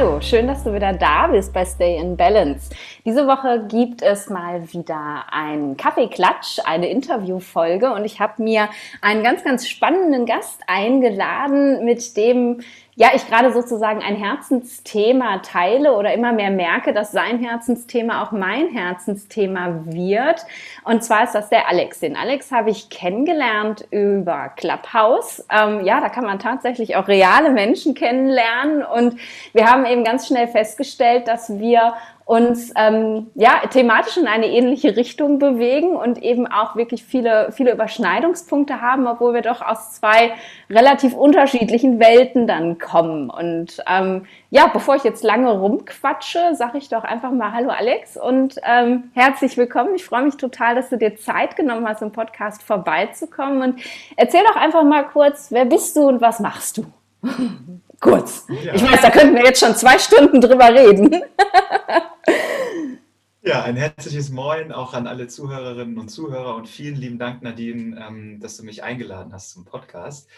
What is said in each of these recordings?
Hallo, schön, dass du wieder da bist bei Stay in Balance. Diese Woche gibt es mal wieder einen Kaffeeklatsch, eine Interviewfolge und ich habe mir einen ganz, ganz spannenden Gast eingeladen, mit dem ja, ich gerade sozusagen ein Herzensthema teile oder immer mehr merke, dass sein Herzensthema auch mein Herzensthema wird. Und zwar ist das der Alex. Den Alex habe ich kennengelernt über Clubhouse. Ähm, ja, da kann man tatsächlich auch reale Menschen kennenlernen. Und wir haben eben ganz schnell festgestellt, dass wir uns ähm, ja thematisch in eine ähnliche Richtung bewegen und eben auch wirklich viele viele Überschneidungspunkte haben, obwohl wir doch aus zwei relativ unterschiedlichen Welten dann kommen. Und ähm, ja, bevor ich jetzt lange rumquatsche, sage ich doch einfach mal Hallo Alex und ähm, herzlich willkommen. Ich freue mich total, dass du dir Zeit genommen hast, im Podcast vorbeizukommen. Und erzähl doch einfach mal kurz, wer bist du und was machst du? kurz. Ja. Ich weiß, da könnten wir jetzt schon zwei Stunden drüber reden. Ja, ein herzliches Moin auch an alle Zuhörerinnen und Zuhörer und vielen lieben Dank, Nadine, ähm, dass du mich eingeladen hast zum Podcast.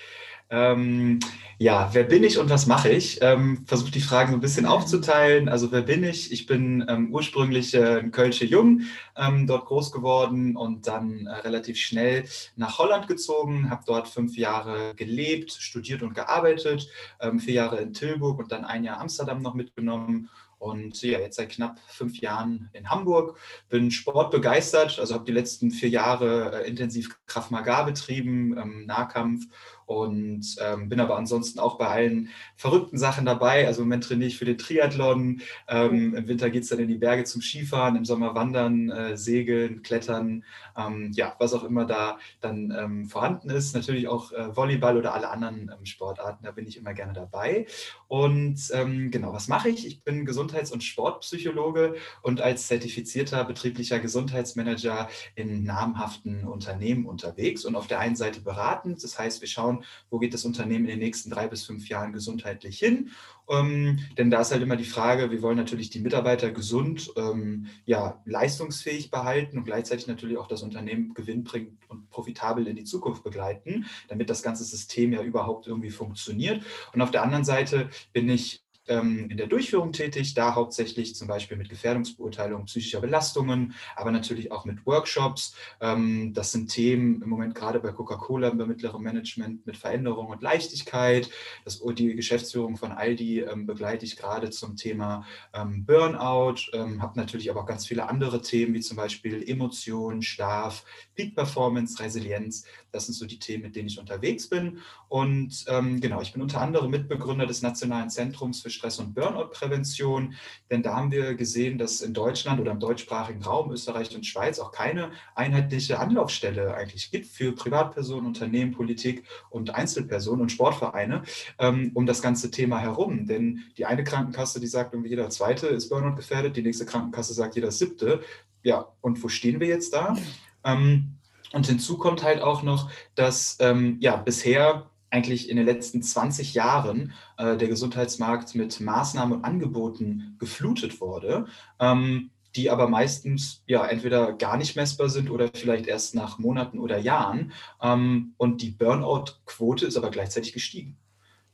Ähm, ja, wer bin ich und was mache ich? Ähm, Versuche die Fragen so ein bisschen aufzuteilen. Also wer bin ich? Ich bin ähm, ursprünglich äh, ein Kölsche Jung, ähm, dort groß geworden und dann äh, relativ schnell nach Holland gezogen, habe dort fünf Jahre gelebt, studiert und gearbeitet, ähm, vier Jahre in Tilburg und dann ein Jahr Amsterdam noch mitgenommen und ja, jetzt seit knapp fünf Jahren in Hamburg. Bin sportbegeistert, also habe die letzten vier Jahre äh, intensiv Kraft Maga betrieben, ähm, Nahkampf und ähm, bin aber ansonsten auch bei allen verrückten Sachen dabei. Also im Moment trainiere ich für den Triathlon. Ähm, Im Winter geht es dann in die Berge zum Skifahren, im Sommer wandern, äh, segeln, klettern, ähm, ja, was auch immer da dann ähm, vorhanden ist. Natürlich auch äh, Volleyball oder alle anderen ähm, Sportarten, da bin ich immer gerne dabei. Und ähm, genau, was mache ich? Ich bin Gesundheits- und Sportpsychologe und als zertifizierter betrieblicher Gesundheitsmanager in namhaften Unternehmen unterwegs und auf der einen Seite beratend. Das heißt, wir schauen, wo geht das Unternehmen in den nächsten drei bis fünf Jahren gesundheitlich hin. Ähm, denn da ist halt immer die Frage, wir wollen natürlich die Mitarbeiter gesund, ähm, ja, leistungsfähig behalten und gleichzeitig natürlich auch das Unternehmen gewinnbringend und profitabel in die Zukunft begleiten, damit das ganze System ja überhaupt irgendwie funktioniert. Und auf der anderen Seite bin ich ähm, in der Durchführung tätig, da hauptsächlich zum Beispiel mit Gefährdungsbeurteilung psychischer Belastungen, aber natürlich auch mit Workshops. Ähm, das sind Themen im Moment gerade bei Coca-Cola bei mittlerem Management mit Veränderung und Leichtigkeit. Das, die Geschäftsführung von Aldi ähm, begleite ich gerade zum Thema Burnout, habe natürlich aber auch ganz viele andere Themen wie zum Beispiel Emotionen, Schlaf, Peak Performance, Resilienz. Das sind so die Themen, mit denen ich unterwegs bin. Und genau, ich bin unter anderem Mitbegründer des Nationalen Zentrums für Stress- und Burnout-Prävention. Denn da haben wir gesehen, dass in Deutschland oder im deutschsprachigen Raum, Österreich und Schweiz auch keine einheitliche Anlaufstelle eigentlich gibt für Privatpersonen, Unternehmen, Politik und Einzelpersonen und Sportvereine ähm, um das ganze Thema herum. Denn die eine Krankenkasse, die sagt, irgendwie jeder Zweite ist Burnout gefährdet, die nächste Krankenkasse sagt, jeder Siebte. Ja, und wo stehen wir jetzt da? Ähm, und hinzu kommt halt auch noch, dass ähm, ja bisher eigentlich in den letzten 20 Jahren äh, der Gesundheitsmarkt mit Maßnahmen und Angeboten geflutet wurde, ähm, die aber meistens ja entweder gar nicht messbar sind oder vielleicht erst nach Monaten oder Jahren. Ähm, und die Burnout-Quote ist aber gleichzeitig gestiegen.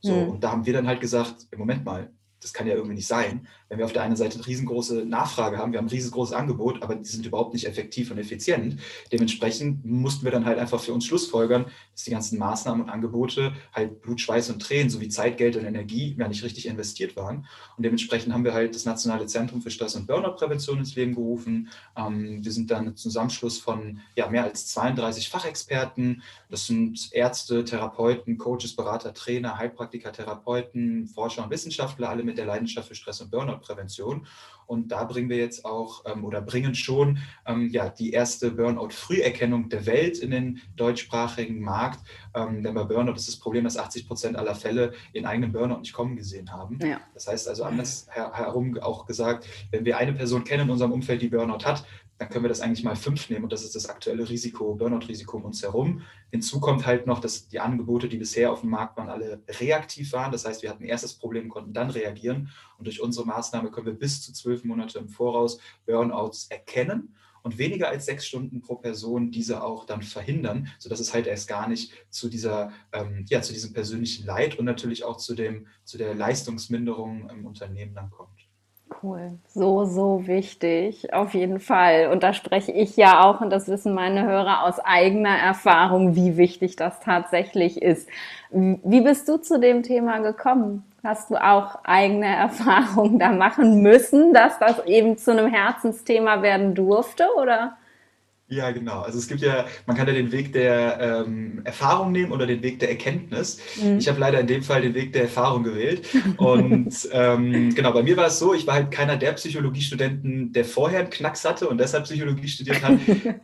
So, mhm. und da haben wir dann halt gesagt, im Moment mal, das kann ja irgendwie nicht sein, wenn wir auf der einen Seite eine riesengroße Nachfrage haben, wir haben ein riesengroßes Angebot, aber die sind überhaupt nicht effektiv und effizient. Dementsprechend mussten wir dann halt einfach für uns schlussfolgern, dass die ganzen Maßnahmen und Angebote halt Blut, Schweiß und Tränen sowie Zeit, Geld und Energie ja nicht richtig investiert waren. Und dementsprechend haben wir halt das Nationale Zentrum für Stress- und Burnout-Prävention ins Leben gerufen. Ähm, wir sind dann ein Zusammenschluss von ja, mehr als 32 Fachexperten. Das sind Ärzte, Therapeuten, Coaches, Berater, Trainer, Heilpraktiker, Therapeuten, Forscher und Wissenschaftler, alle mit der Leidenschaft für Stress und Burnout Burnout-Prävention. Und da bringen wir jetzt auch ähm, oder bringen schon ähm, ja, die erste Burnout-Früherkennung der Welt in den deutschsprachigen Markt. Ähm, denn bei Burnout ist das Problem, dass 80 Prozent aller Fälle in eigenem Burnout nicht kommen gesehen haben. Ja. Das heißt also anders herum auch gesagt, wenn wir eine Person kennen in unserem Umfeld, die Burnout hat, dann können wir das eigentlich mal fünf nehmen und das ist das aktuelle Risiko, Burnout-Risiko um uns herum. Hinzu kommt halt noch, dass die Angebote, die bisher auf dem Markt waren, alle reaktiv waren. Das heißt, wir hatten erst das Problem, konnten dann reagieren und durch unsere Maßnahme können wir bis zu zwölf Monate im Voraus Burnouts erkennen und weniger als sechs Stunden pro Person diese auch dann verhindern, sodass es halt erst gar nicht zu dieser, ähm, ja, zu diesem persönlichen Leid und natürlich auch zu dem, zu der Leistungsminderung im Unternehmen dann kommt. Cool, so, so wichtig, auf jeden Fall. Und da spreche ich ja auch, und das wissen meine Hörer aus eigener Erfahrung, wie wichtig das tatsächlich ist. Wie bist du zu dem Thema gekommen? Hast du auch eigene Erfahrungen da machen müssen, dass das eben zu einem Herzensthema werden durfte, oder? Ja, genau. Also es gibt ja, man kann ja den Weg der ähm, Erfahrung nehmen oder den Weg der Erkenntnis. Mhm. Ich habe leider in dem Fall den Weg der Erfahrung gewählt. Und ähm, genau, bei mir war es so, ich war halt keiner der Psychologiestudenten, der vorher einen Knacks hatte und deshalb Psychologie studiert hat.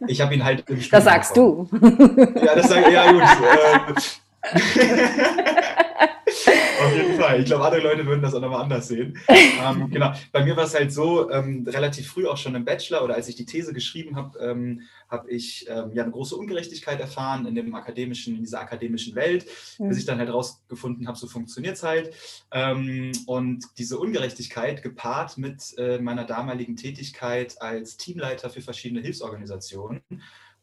Ich habe ihn halt im Studium Das sagst bekommen. du. Ja, das sage ich, ja gut. Ähm, Auf jeden Fall. Ich glaube, andere Leute würden das auch nochmal anders sehen. ähm, genau. Bei mir war es halt so, ähm, relativ früh auch schon im Bachelor oder als ich die These geschrieben habe, ähm, habe ich ähm, ja eine große Ungerechtigkeit erfahren in dem akademischen, in dieser akademischen Welt, mhm. bis ich dann halt rausgefunden habe, so funktioniert es halt. Ähm, und diese Ungerechtigkeit gepaart mit äh, meiner damaligen Tätigkeit als Teamleiter für verschiedene Hilfsorganisationen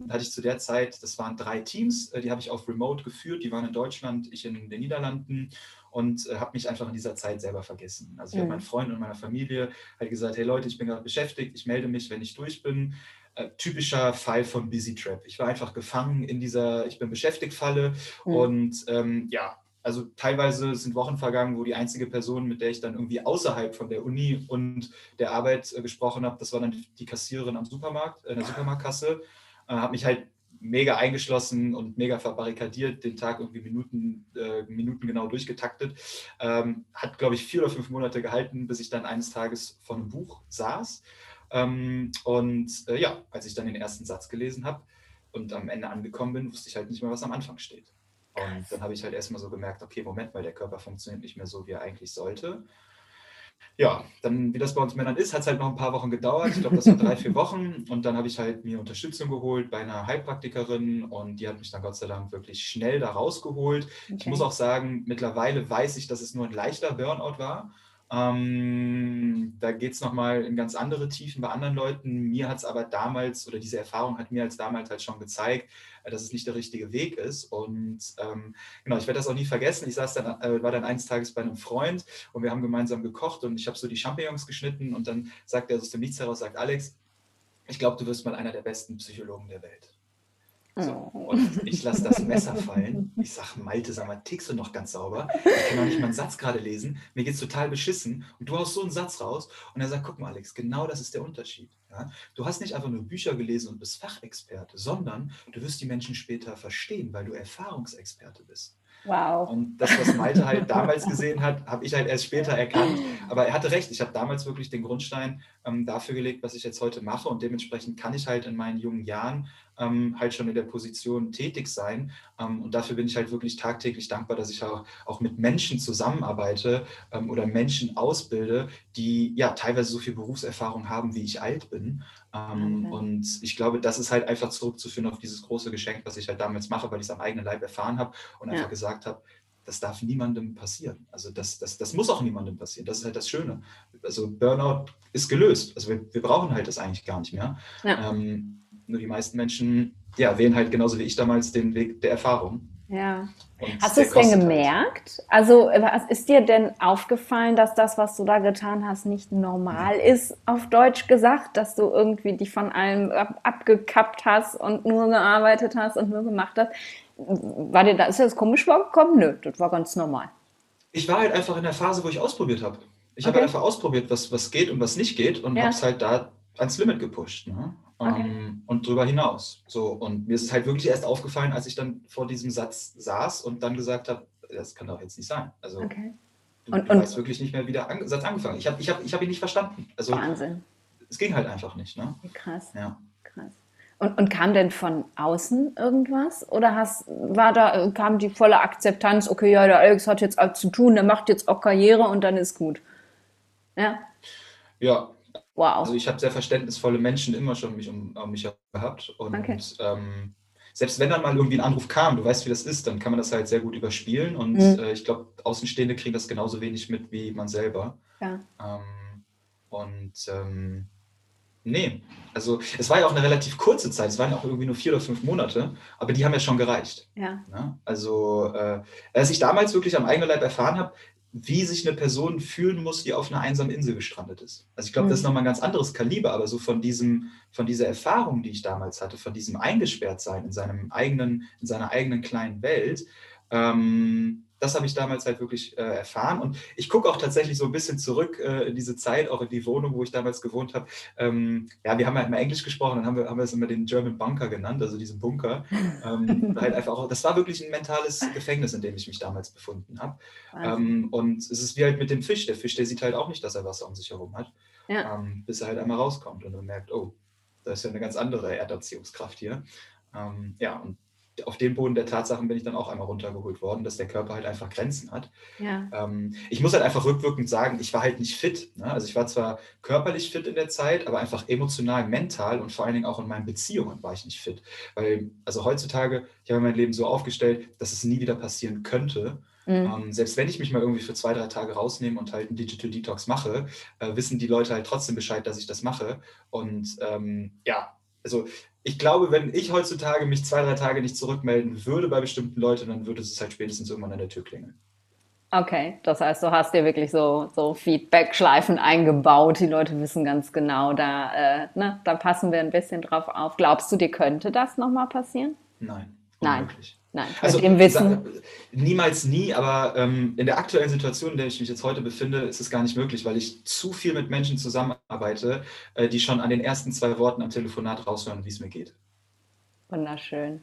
hatte ich zu der Zeit, das waren drei Teams, äh, die habe ich auf Remote geführt, die waren in Deutschland, ich in den Niederlanden und äh, habe mich einfach in dieser Zeit selber vergessen. Also ich mhm. habe meinen Freunden und meiner Familie halt gesagt, hey Leute, ich bin gerade beschäftigt, ich melde mich, wenn ich durch bin. Äh, typischer Fall von Busy Trap. Ich war einfach gefangen in dieser Ich bin beschäftigt Falle mhm. und ähm, ja, also teilweise sind Wochen vergangen, wo die einzige Person, mit der ich dann irgendwie außerhalb von der Uni und der Arbeit äh, gesprochen habe, das war dann die Kassiererin am Supermarkt, in der Supermarktkasse äh, habe mich halt mega eingeschlossen und mega verbarrikadiert, den Tag irgendwie Minuten, äh, Minuten genau durchgetaktet. Ähm, hat, glaube ich, vier oder fünf Monate gehalten, bis ich dann eines Tages vor einem Buch saß. Ähm, und äh, ja, als ich dann den ersten Satz gelesen habe und am Ende angekommen bin, wusste ich halt nicht mehr, was am Anfang steht. Und dann habe ich halt erstmal so gemerkt, okay, Moment mal, der Körper funktioniert nicht mehr so, wie er eigentlich sollte ja, dann, wie das bei uns Männern ist, hat es halt noch ein paar Wochen gedauert. Ich glaube, das war drei, vier Wochen. Und dann habe ich halt mir Unterstützung geholt bei einer Heilpraktikerin und die hat mich dann Gott sei Dank wirklich schnell da rausgeholt. Okay. Ich muss auch sagen, mittlerweile weiß ich, dass es nur ein leichter Burnout war. Ähm, da geht es nochmal in ganz andere Tiefen bei anderen Leuten. Mir hat es aber damals, oder diese Erfahrung hat mir als damals halt schon gezeigt, dass es nicht der richtige Weg ist. Und ähm, genau, ich werde das auch nie vergessen. Ich saß dann, äh, war dann eines Tages bei einem Freund und wir haben gemeinsam gekocht und ich habe so die Champignons geschnitten und dann sagt er aus dem Nichts heraus, sagt Alex, ich glaube, du wirst mal einer der besten Psychologen der Welt. So, und ich lasse das Messer fallen. Ich sage, Malte, sag mal, tickst du noch ganz sauber? Ich kann auch nicht mal einen Satz gerade lesen. Mir geht es total beschissen. Und du haust so einen Satz raus. Und er sagt, guck mal, Alex, genau das ist der Unterschied. Ja? Du hast nicht einfach nur Bücher gelesen und bist Fachexperte, sondern du wirst die Menschen später verstehen, weil du Erfahrungsexperte bist. Wow. Und das, was Malte halt damals gesehen hat, habe ich halt erst später erkannt. Aber er hatte recht. Ich habe damals wirklich den Grundstein ähm, dafür gelegt, was ich jetzt heute mache. Und dementsprechend kann ich halt in meinen jungen Jahren ähm, halt schon in der Position tätig sein. Ähm, und dafür bin ich halt wirklich tagtäglich dankbar, dass ich auch, auch mit Menschen zusammenarbeite ähm, oder Menschen ausbilde, die ja teilweise so viel Berufserfahrung haben, wie ich alt bin. Ähm, okay. Und ich glaube, das ist halt einfach zurückzuführen auf dieses große Geschenk, was ich halt damals mache, weil ich es am eigenen Leib erfahren habe und ja. einfach gesagt habe, das darf niemandem passieren. Also das, das, das muss auch niemandem passieren. Das ist halt das Schöne. Also Burnout ist gelöst. Also wir, wir brauchen halt das eigentlich gar nicht mehr. Ja. Ähm, nur die meisten Menschen ja, wählen halt genauso wie ich damals den Weg der Erfahrung. Ja. Und Hast du es denn halt. gemerkt? Also was ist dir denn aufgefallen, dass das, was du da getan hast, nicht normal ist, auf Deutsch gesagt, dass du irgendwie dich von allem ab abgekappt hast und nur gearbeitet hast und nur gemacht hast? War dir das, ist das komisch vorgekommen? Nö, das war ganz normal. Ich war halt einfach in der Phase, wo ich ausprobiert habe. Ich okay. habe einfach ausprobiert, was, was geht und was nicht geht und ja. habe es halt da ans Limit gepusht. Ne? Okay. Ähm, und darüber hinaus. So, und mir ist es halt wirklich erst aufgefallen, als ich dann vor diesem Satz saß und dann gesagt habe, das kann doch jetzt nicht sein. Also okay. du, und, du und, weißt wirklich nicht mehr, wie der An Satz angefangen Ich habe ich hab, ich hab ihn nicht verstanden. Also, Wahnsinn. Es ging halt einfach nicht. Ne? Krass. Ja. Krass. Und, und, kam denn von außen irgendwas? Oder hast, war da, kam die volle Akzeptanz, okay, ja, der Alex hat jetzt alles zu tun, der macht jetzt auch Karriere und dann ist gut. Ja. Ja, Wow. Also ich habe sehr verständnisvolle Menschen immer schon mich um, um mich gehabt. Und okay. ähm, selbst wenn dann mal irgendwie ein Anruf kam, du weißt, wie das ist, dann kann man das halt sehr gut überspielen. Und mhm. äh, ich glaube, Außenstehende kriegen das genauso wenig mit wie man selber. Ja. Ähm, und ähm, Nee, also es war ja auch eine relativ kurze Zeit, es waren ja auch irgendwie nur vier oder fünf Monate, aber die haben ja schon gereicht. Ja. ja? Ne? Also äh, als ich damals wirklich am eigenen Leib erfahren habe, wie sich eine Person fühlen muss, die auf einer einsamen Insel gestrandet ist. Also ich glaube, das ist mhm. nochmal ein ganz anderes Kaliber, aber so von diesem, von dieser Erfahrung, die ich damals hatte, von diesem Eingesperrtsein in seinem eigenen, in seiner eigenen kleinen Welt, ähm, das habe ich damals halt wirklich äh, erfahren. Und ich gucke auch tatsächlich so ein bisschen zurück äh, in diese Zeit, auch in die Wohnung, wo ich damals gewohnt habe. Ähm, ja, wir haben halt immer Englisch gesprochen, dann haben wir, haben wir es immer den German Bunker genannt, also diesen Bunker. Ähm, halt einfach auch, das war wirklich ein mentales Gefängnis, in dem ich mich damals befunden habe. Ähm, und es ist wie halt mit dem Fisch. Der Fisch, der sieht halt auch nicht, dass er Wasser um sich herum hat, ja. Ähm, bis er halt einmal rauskommt und dann merkt, oh, da ist ja eine ganz andere Erdanziehungskraft hier. Ähm, ja, und auf den Boden der Tatsachen bin ich dann auch einmal runtergeholt worden, dass der Körper halt einfach Grenzen hat. Ja. Ähm, ich muss halt einfach rückwirkend sagen, ich war halt nicht fit. Ne? Also ich war zwar körperlich fit in der Zeit, aber einfach emotional, mental und vor allen Dingen auch in meinen Beziehungen war ich nicht fit. Weil, also heutzutage, ich habe mein Leben so aufgestellt, dass es nie wieder passieren könnte. Mhm. Ähm, selbst wenn ich mich mal irgendwie für zwei, drei Tage rausnehme und halt einen Digital Detox mache, äh, wissen die Leute halt trotzdem Bescheid, dass ich das mache. Und ähm, ja, also ich glaube, wenn ich heutzutage mich zwei, drei Tage nicht zurückmelden würde bei bestimmten Leuten, dann würde es halt spätestens irgendwann an der Tür klingeln. Okay, das heißt, du hast dir wirklich so, so Feedback-Schleifen eingebaut. Die Leute wissen ganz genau, da, äh, ne, da passen wir ein bisschen drauf auf. Glaubst du, dir könnte das nochmal passieren? Nein. Nein. Nein, also, mit dem Wissen. Niemals nie, aber ähm, in der aktuellen Situation, in der ich mich jetzt heute befinde, ist es gar nicht möglich, weil ich zu viel mit Menschen zusammenarbeite, äh, die schon an den ersten zwei Worten am Telefonat raushören, wie es mir geht. Wunderschön.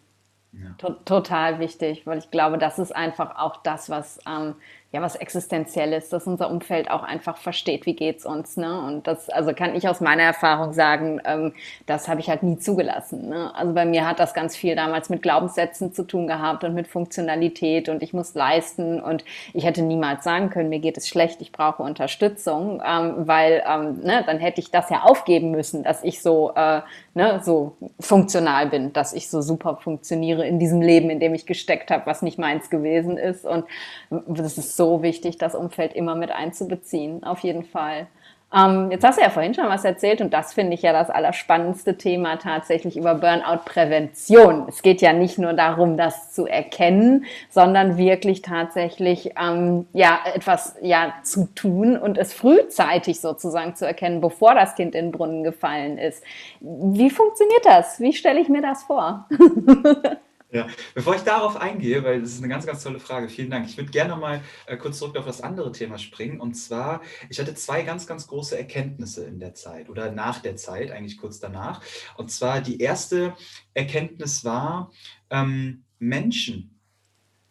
Ja. Total wichtig, weil ich glaube, das ist einfach auch das, was ähm, ja was Existenzielles, dass unser Umfeld auch einfach versteht, wie geht's uns. Ne? Und das, also kann ich aus meiner Erfahrung sagen, ähm, das habe ich halt nie zugelassen. Ne? Also bei mir hat das ganz viel damals mit Glaubenssätzen zu tun gehabt und mit Funktionalität und ich muss leisten und ich hätte niemals sagen können, mir geht es schlecht, ich brauche Unterstützung, ähm, weil ähm, ne, dann hätte ich das ja aufgeben müssen, dass ich so, äh, ne, so funktional bin, dass ich so super funktioniere in diesem Leben, in dem ich gesteckt habe, was nicht meins gewesen ist. Und das ist so wichtig, das Umfeld immer mit einzubeziehen, auf jeden Fall. Ähm, jetzt hast du ja vorhin schon was erzählt und das finde ich ja das allerspannendste Thema tatsächlich über Burnout-Prävention. Es geht ja nicht nur darum, das zu erkennen, sondern wirklich tatsächlich ähm, ja etwas ja zu tun und es frühzeitig sozusagen zu erkennen, bevor das Kind in den Brunnen gefallen ist. Wie funktioniert das? Wie stelle ich mir das vor? Ja, bevor ich darauf eingehe, weil das ist eine ganz, ganz tolle Frage, vielen Dank. Ich würde gerne mal äh, kurz zurück auf das andere Thema springen. Und zwar, ich hatte zwei ganz, ganz große Erkenntnisse in der Zeit oder nach der Zeit, eigentlich kurz danach. Und zwar die erste Erkenntnis war, ähm, Menschen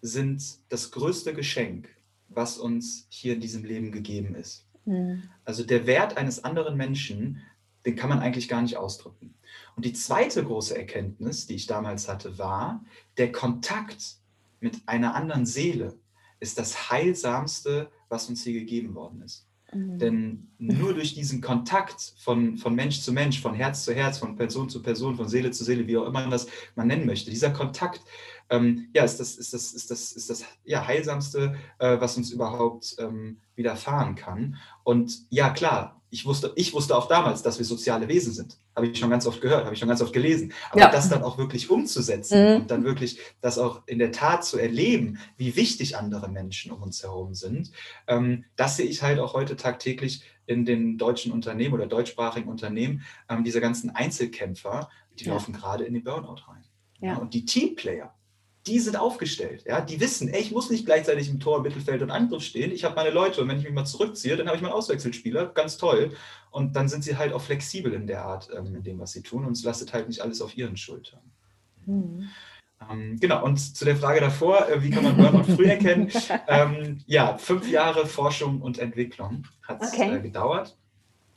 sind das größte Geschenk, was uns hier in diesem Leben gegeben ist. Mhm. Also der Wert eines anderen Menschen, den kann man eigentlich gar nicht ausdrücken. Und die zweite große Erkenntnis, die ich damals hatte, war, der Kontakt mit einer anderen Seele ist das Heilsamste, was uns hier gegeben worden ist. Mhm. Denn nur durch diesen Kontakt von, von Mensch zu Mensch, von Herz zu Herz, von Person zu Person, von Seele zu Seele, wie auch immer man das man nennen möchte, dieser Kontakt, ähm, ja, ist das, ist das, ist das, ist das ja, Heilsamste, äh, was uns überhaupt ähm, widerfahren kann. Und ja, klar, ich wusste, ich wusste auch damals, dass wir soziale Wesen sind. Habe ich schon ganz oft gehört, habe ich schon ganz oft gelesen. Aber ja. das dann auch wirklich umzusetzen mhm. und dann wirklich das auch in der Tat zu erleben, wie wichtig andere Menschen um uns herum sind, ähm, das sehe ich halt auch heute tagtäglich in den deutschen Unternehmen oder deutschsprachigen Unternehmen. Ähm, diese ganzen Einzelkämpfer, die ja. laufen gerade in den Burnout rein. Ja. und die Teamplayer, die sind aufgestellt. Ja? Die wissen, ey, ich muss nicht gleichzeitig im Tor, Mittelfeld und Angriff stehen. Ich habe meine Leute und wenn ich mich mal zurückziehe, dann habe ich meinen Auswechselspieler. Ganz toll. Und dann sind sie halt auch flexibel in der Art, ähm, in dem, was sie tun. Und es lastet halt nicht alles auf ihren Schultern. Mhm. Ähm, genau, und zu der Frage davor, äh, wie kann man Burnout früh erkennen? Ähm, ja, fünf Jahre Forschung und Entwicklung hat es okay. äh, gedauert.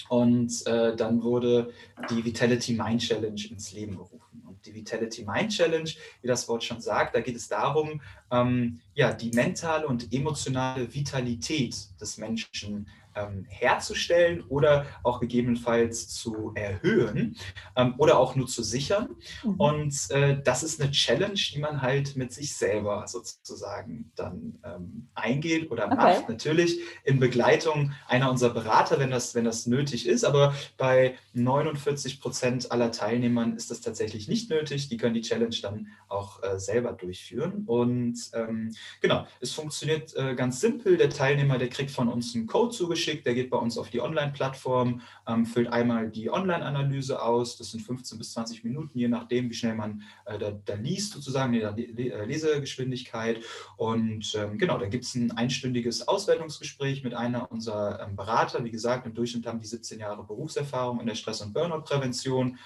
Und äh, dann wurde die Vitality Mind Challenge ins Leben gerufen die Vitality Mind Challenge, wie das Wort schon sagt. Da geht es darum, ähm, ja, die mentale und emotionale Vitalität des Menschen ähm, herzustellen oder auch gegebenenfalls zu erhöhen ähm, oder auch nur zu sichern. Mhm. Und äh, das ist eine Challenge, die man halt mit sich selber sozusagen dann ähm, eingeht oder okay. macht. Natürlich in Begleitung einer unserer Berater, wenn das, wenn das nötig ist. Aber bei 49 Prozent aller Teilnehmern ist das tatsächlich nicht nötig. Die können die Challenge dann auch äh, selber durchführen. Und ähm, genau, es funktioniert äh, ganz simpel. Der Teilnehmer, der kriegt von uns einen Code zugeschickt zugeschickt. Der geht bei uns auf die Online-Plattform, ähm, füllt einmal die Online-Analyse aus. Das sind 15 bis 20 Minuten, je nachdem, wie schnell man äh, da, da, liest, sozusagen, in der äh, Lesegeschwindigkeit. Und ähm, genau, da gibt es ein einstündiges Auswertungsgespräch mit einer unserer ähm, Berater. Wie gesagt, im Durchschnitt haben die 17 Jahre Berufserfahrung in der Stress- und Burnout-Prävention.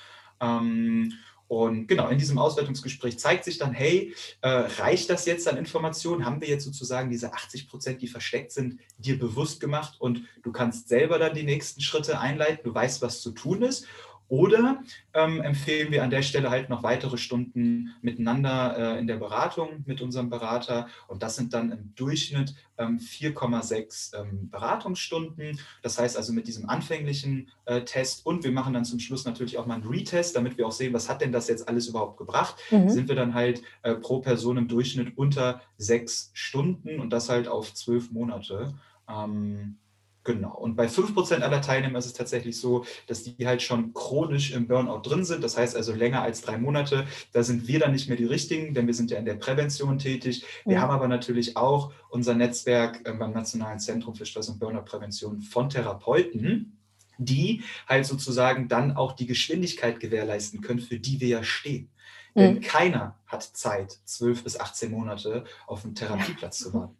Und genau, in diesem Auswertungsgespräch zeigt sich dann, hey, äh, reicht das jetzt an Informationen? Haben wir jetzt sozusagen diese 80 Prozent, die versteckt sind, dir bewusst gemacht und du kannst selber dann die nächsten Schritte einleiten, du weißt, was zu tun ist? Oder ähm, empfehlen wir an der Stelle halt noch weitere Stunden miteinander äh, in der Beratung mit unserem Berater. Und das sind dann im Durchschnitt ähm, 4,6 ähm, Beratungsstunden. Das heißt also mit diesem anfänglichen äh, Test und wir machen dann zum Schluss natürlich auch mal einen Retest, damit wir auch sehen, was hat denn das jetzt alles überhaupt gebracht. Mhm. Sind wir dann halt äh, pro Person im Durchschnitt unter sechs Stunden und das halt auf zwölf Monate. Ähm, Genau. Und bei 5% aller Teilnehmer ist es tatsächlich so, dass die halt schon chronisch im Burnout drin sind. Das heißt also länger als drei Monate. Da sind wir dann nicht mehr die Richtigen, denn wir sind ja in der Prävention tätig. Wir ja. haben aber natürlich auch unser Netzwerk äh, beim Nationalen Zentrum für Stress- und Burnout-Prävention von Therapeuten, die halt sozusagen dann auch die Geschwindigkeit gewährleisten können, für die wir ja stehen. Mhm. Denn keiner hat Zeit, 12 bis 18 Monate auf einen Therapieplatz zu warten.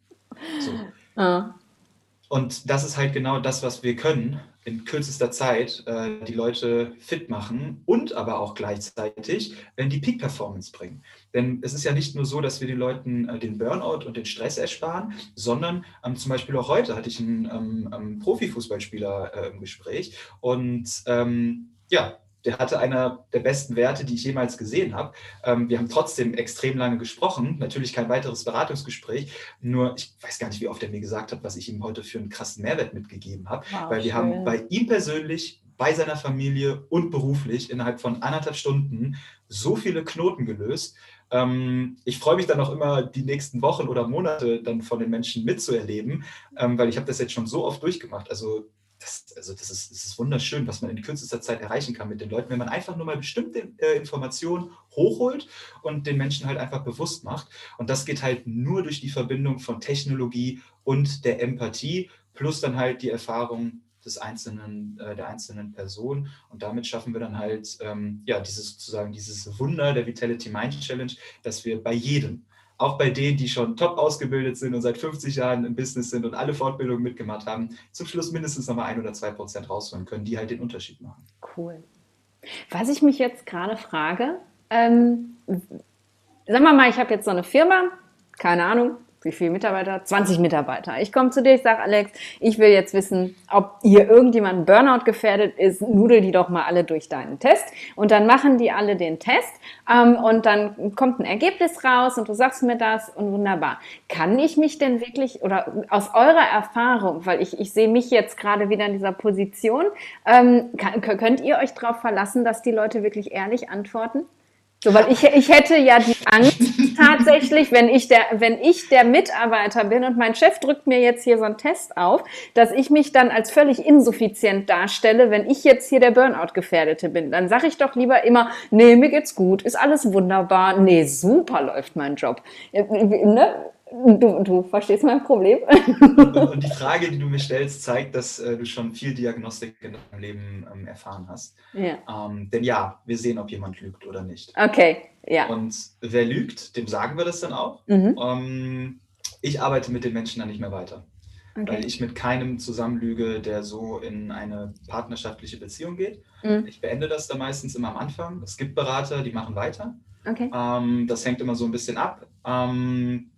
So. Ah. Und das ist halt genau das, was wir können, in kürzester Zeit äh, die Leute fit machen und aber auch gleichzeitig wenn die Peak-Performance bringen. Denn es ist ja nicht nur so, dass wir den Leuten äh, den Burnout und den Stress ersparen, sondern ähm, zum Beispiel auch heute hatte ich einen ähm, ähm, Profifußballspieler äh, im Gespräch und ähm, ja, der hatte einer der besten Werte, die ich jemals gesehen habe. Ähm, wir haben trotzdem extrem lange gesprochen, natürlich kein weiteres Beratungsgespräch, nur ich weiß gar nicht, wie oft er mir gesagt hat, was ich ihm heute für einen krassen Mehrwert mitgegeben habe, wow, weil wir schön. haben bei ihm persönlich, bei seiner Familie und beruflich innerhalb von anderthalb Stunden so viele Knoten gelöst. Ähm, ich freue mich dann auch immer, die nächsten Wochen oder Monate dann von den Menschen mitzuerleben, ähm, weil ich habe das jetzt schon so oft durchgemacht. Also das, also das ist, das ist wunderschön, was man in kürzester Zeit erreichen kann mit den Leuten, wenn man einfach nur mal bestimmte äh, Informationen hochholt und den Menschen halt einfach bewusst macht. Und das geht halt nur durch die Verbindung von Technologie und der Empathie, plus dann halt die Erfahrung des einzelnen, äh, der einzelnen Person. Und damit schaffen wir dann halt ähm, ja dieses sozusagen dieses Wunder der Vitality Mind Challenge, dass wir bei jedem auch bei denen, die schon top ausgebildet sind und seit 50 Jahren im Business sind und alle Fortbildungen mitgemacht haben, zum Schluss mindestens nochmal ein oder zwei Prozent rausholen können, die halt den Unterschied machen. Cool. Was ich mich jetzt gerade frage, ähm, sagen wir mal, ich habe jetzt so eine Firma, keine Ahnung, wie viele Mitarbeiter? 20 Mitarbeiter. Ich komme zu dir, ich sage, Alex, ich will jetzt wissen, ob hier irgendjemand Burnout gefährdet ist. Nudel die doch mal alle durch deinen Test. Und dann machen die alle den Test. Ähm, und dann kommt ein Ergebnis raus und du sagst mir das und wunderbar. Kann ich mich denn wirklich, oder aus eurer Erfahrung, weil ich, ich sehe mich jetzt gerade wieder in dieser Position, ähm, könnt ihr euch darauf verlassen, dass die Leute wirklich ehrlich antworten? So, weil ich, ich hätte ja die Angst tatsächlich, wenn ich, der, wenn ich der Mitarbeiter bin und mein Chef drückt mir jetzt hier so einen Test auf, dass ich mich dann als völlig insuffizient darstelle, wenn ich jetzt hier der Burnout-Gefährdete bin. Dann sage ich doch lieber immer, nee, mir geht's gut, ist alles wunderbar, nee, super läuft mein Job. Ne? Du, du verstehst mein Problem. Und, und, die Frage, die du mir stellst, zeigt, dass äh, du schon viel Diagnostik in deinem Leben ähm, erfahren hast. Ja. Ähm, denn ja, wir sehen, ob jemand lügt oder nicht. Okay, ja. Und wer lügt, dem sagen wir das dann auch. Mhm. Ähm, ich arbeite mit den Menschen dann nicht mehr weiter. Okay. Weil ich mit keinem zusammenlüge, der so in eine partnerschaftliche Beziehung geht. Mhm. Ich beende das dann meistens immer am Anfang. Es gibt Berater, die machen weiter. Okay. Ähm, das hängt immer so ein bisschen ab. Ähm,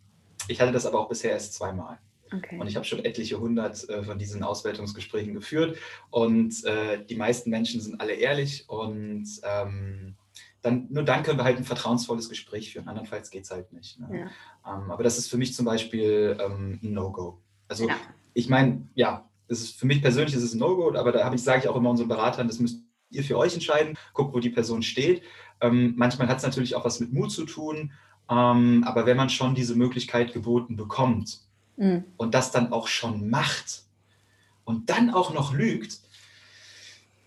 ich hatte das aber auch bisher erst zweimal. Okay. Und ich habe schon etliche hundert äh, von diesen Auswertungsgesprächen geführt. Und äh, die meisten Menschen sind alle ehrlich und ähm, dann, nur dann können wir halt ein vertrauensvolles Gespräch führen. Andernfalls geht es halt nicht. Ne? Ja. Ähm, aber das ist für mich zum Beispiel ähm, ein No-Go. Also ja. ich meine, ja, das ist für mich persönlich ist es ein No-Go, aber da ich, sage ich auch immer unseren Beratern, das müsst ihr für euch entscheiden, guckt, wo die Person steht. Ähm, manchmal hat es natürlich auch was mit Mut zu tun, ähm, aber wenn man schon diese Möglichkeit geboten bekommt mhm. und das dann auch schon macht und dann auch noch lügt,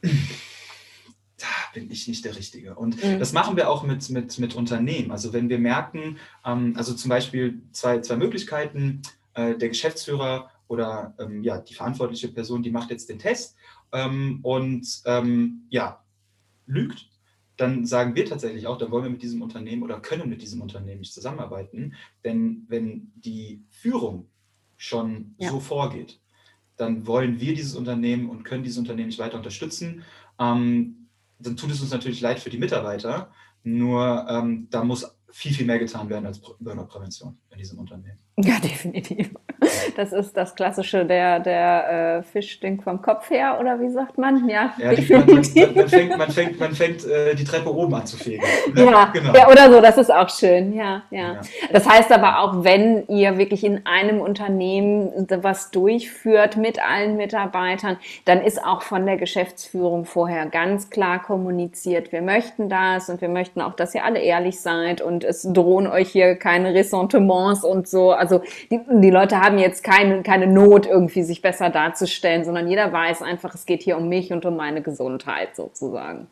da bin ich nicht der Richtige. Und mhm. das machen wir auch mit, mit, mit Unternehmen. Also wenn wir merken, ähm, also zum Beispiel zwei, zwei Möglichkeiten, äh, der Geschäftsführer oder ähm, ja, die verantwortliche Person, die macht jetzt den Test ähm, und ähm, ja, lügt, dann sagen wir tatsächlich auch, dann wollen wir mit diesem Unternehmen oder können mit diesem Unternehmen nicht zusammenarbeiten. Denn wenn die Führung schon ja. so vorgeht, dann wollen wir dieses Unternehmen und können dieses Unternehmen nicht weiter unterstützen. Ähm, dann tut es uns natürlich leid für die Mitarbeiter, nur ähm, da muss viel, viel mehr getan werden als Burnout-Prävention in diesem Unternehmen. Ja, definitiv. Das ist das klassische, der, der äh, Fisch stinkt vom Kopf her, oder wie sagt man? Ja, ja die, man, man, man, fängt, man fängt, man fängt äh, die Treppe oben an zu fegen. Ja, genau. ja, oder so, das ist auch schön. Ja, ja, ja. Das heißt aber auch, wenn ihr wirklich in einem Unternehmen was durchführt mit allen Mitarbeitern, dann ist auch von der Geschäftsführung vorher ganz klar kommuniziert, wir möchten das und wir möchten auch, dass ihr alle ehrlich seid und es drohen euch hier keine Ressentiments und so. Also die, die Leute haben jetzt keine, keine Not, irgendwie sich besser darzustellen, sondern jeder weiß einfach, es geht hier um mich und um meine Gesundheit sozusagen.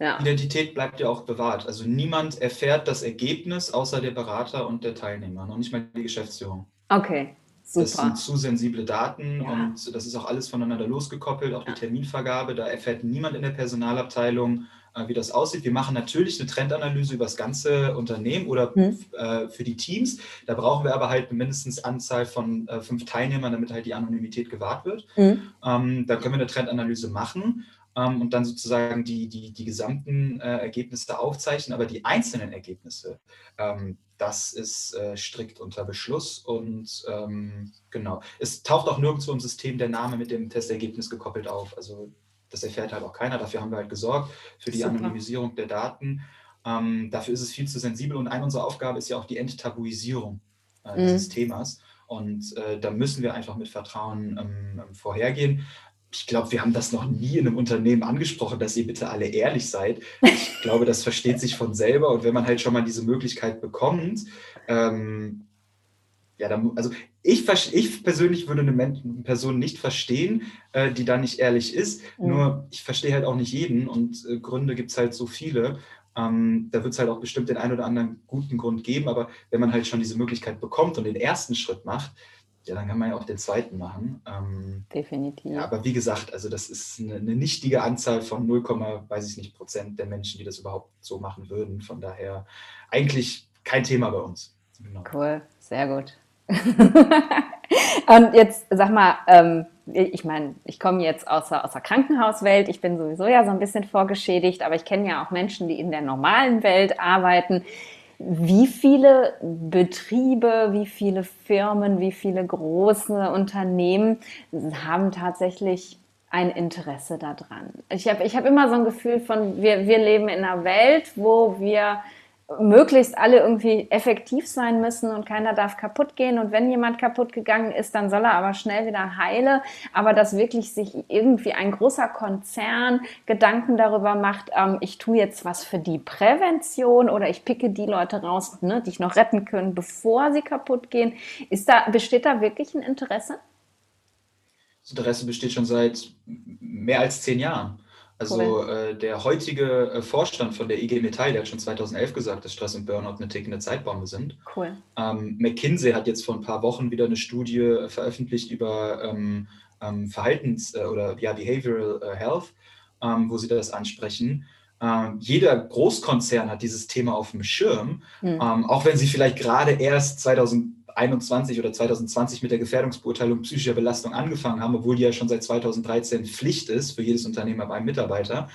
Ja. Identität bleibt ja auch bewahrt. Also niemand erfährt das Ergebnis außer der Berater und der Teilnehmer, noch nicht mal die Geschäftsführung. Okay. Super. Das sind zu sensible Daten ja. und das ist auch alles voneinander losgekoppelt, auch die Terminvergabe. Da erfährt niemand in der Personalabteilung, wie das aussieht. Wir machen natürlich eine Trendanalyse über das ganze Unternehmen oder mhm. äh, für die Teams. Da brauchen wir aber halt eine mindestens Anzahl von äh, fünf Teilnehmern, damit halt die Anonymität gewahrt wird. Mhm. Ähm, da können wir eine Trendanalyse machen ähm, und dann sozusagen die, die, die gesamten äh, Ergebnisse aufzeichnen, aber die einzelnen Ergebnisse, ähm, das ist äh, strikt unter Beschluss und ähm, genau. Es taucht auch nirgendwo im System der Name mit dem Testergebnis gekoppelt auf. Also das erfährt halt auch keiner. Dafür haben wir halt gesorgt, für die Super. Anonymisierung der Daten. Ähm, dafür ist es viel zu sensibel und eine unserer Aufgaben ist ja auch die Enttabuisierung äh, mhm. dieses Themas. Und äh, da müssen wir einfach mit Vertrauen ähm, ähm vorhergehen. Ich glaube, wir haben das noch nie in einem Unternehmen angesprochen, dass ihr bitte alle ehrlich seid. Ich glaube, das versteht sich von selber. Und wenn man halt schon mal diese Möglichkeit bekommt, ähm, ja, dann, also ich, ich persönlich würde eine Person nicht verstehen, äh, die da nicht ehrlich ist. Mhm. Nur ich verstehe halt auch nicht jeden und äh, Gründe gibt es halt so viele. Ähm, da wird es halt auch bestimmt den einen oder anderen guten Grund geben, aber wenn man halt schon diese Möglichkeit bekommt und den ersten Schritt macht, ja, dann kann man ja auch den zweiten machen. Ähm, Definitiv. Ja, aber wie gesagt, also das ist eine, eine nichtige Anzahl von 0, weiß ich nicht Prozent der Menschen, die das überhaupt so machen würden. Von daher eigentlich kein Thema bei uns. Genau. Cool, sehr gut. Und jetzt sag mal, ähm, ich meine, ich komme jetzt aus der, aus der Krankenhauswelt, ich bin sowieso ja so ein bisschen vorgeschädigt, aber ich kenne ja auch Menschen, die in der normalen Welt arbeiten. Wie viele Betriebe, wie viele Firmen, wie viele große Unternehmen haben tatsächlich ein Interesse daran? Ich habe ich hab immer so ein Gefühl von, wir, wir leben in einer Welt, wo wir möglichst alle irgendwie effektiv sein müssen und keiner darf kaputt gehen. Und wenn jemand kaputt gegangen ist, dann soll er aber schnell wieder heile. Aber dass wirklich sich irgendwie ein großer Konzern Gedanken darüber macht, ähm, ich tue jetzt was für die Prävention oder ich picke die Leute raus, ne, die ich noch retten können, bevor sie kaputt gehen. Ist da, besteht da wirklich ein Interesse? Das Interesse besteht schon seit mehr als zehn Jahren. Also cool. äh, der heutige äh, Vorstand von der IG Metall, der hat schon 2011 gesagt, dass Stress und Burnout eine tickende Zeitbombe sind. Cool. Ähm, McKinsey hat jetzt vor ein paar Wochen wieder eine Studie äh, veröffentlicht über ähm, ähm, Verhaltens- äh, oder ja, Behavioral Health, ähm, wo sie das ansprechen. Ähm, jeder Großkonzern hat dieses Thema auf dem Schirm, mhm. auch wenn sie vielleicht gerade erst 2000 2021 oder 2020 mit der Gefährdungsbeurteilung psychischer Belastung angefangen haben, obwohl die ja schon seit 2013 Pflicht ist für jedes Unternehmen ab einem Mitarbeiter.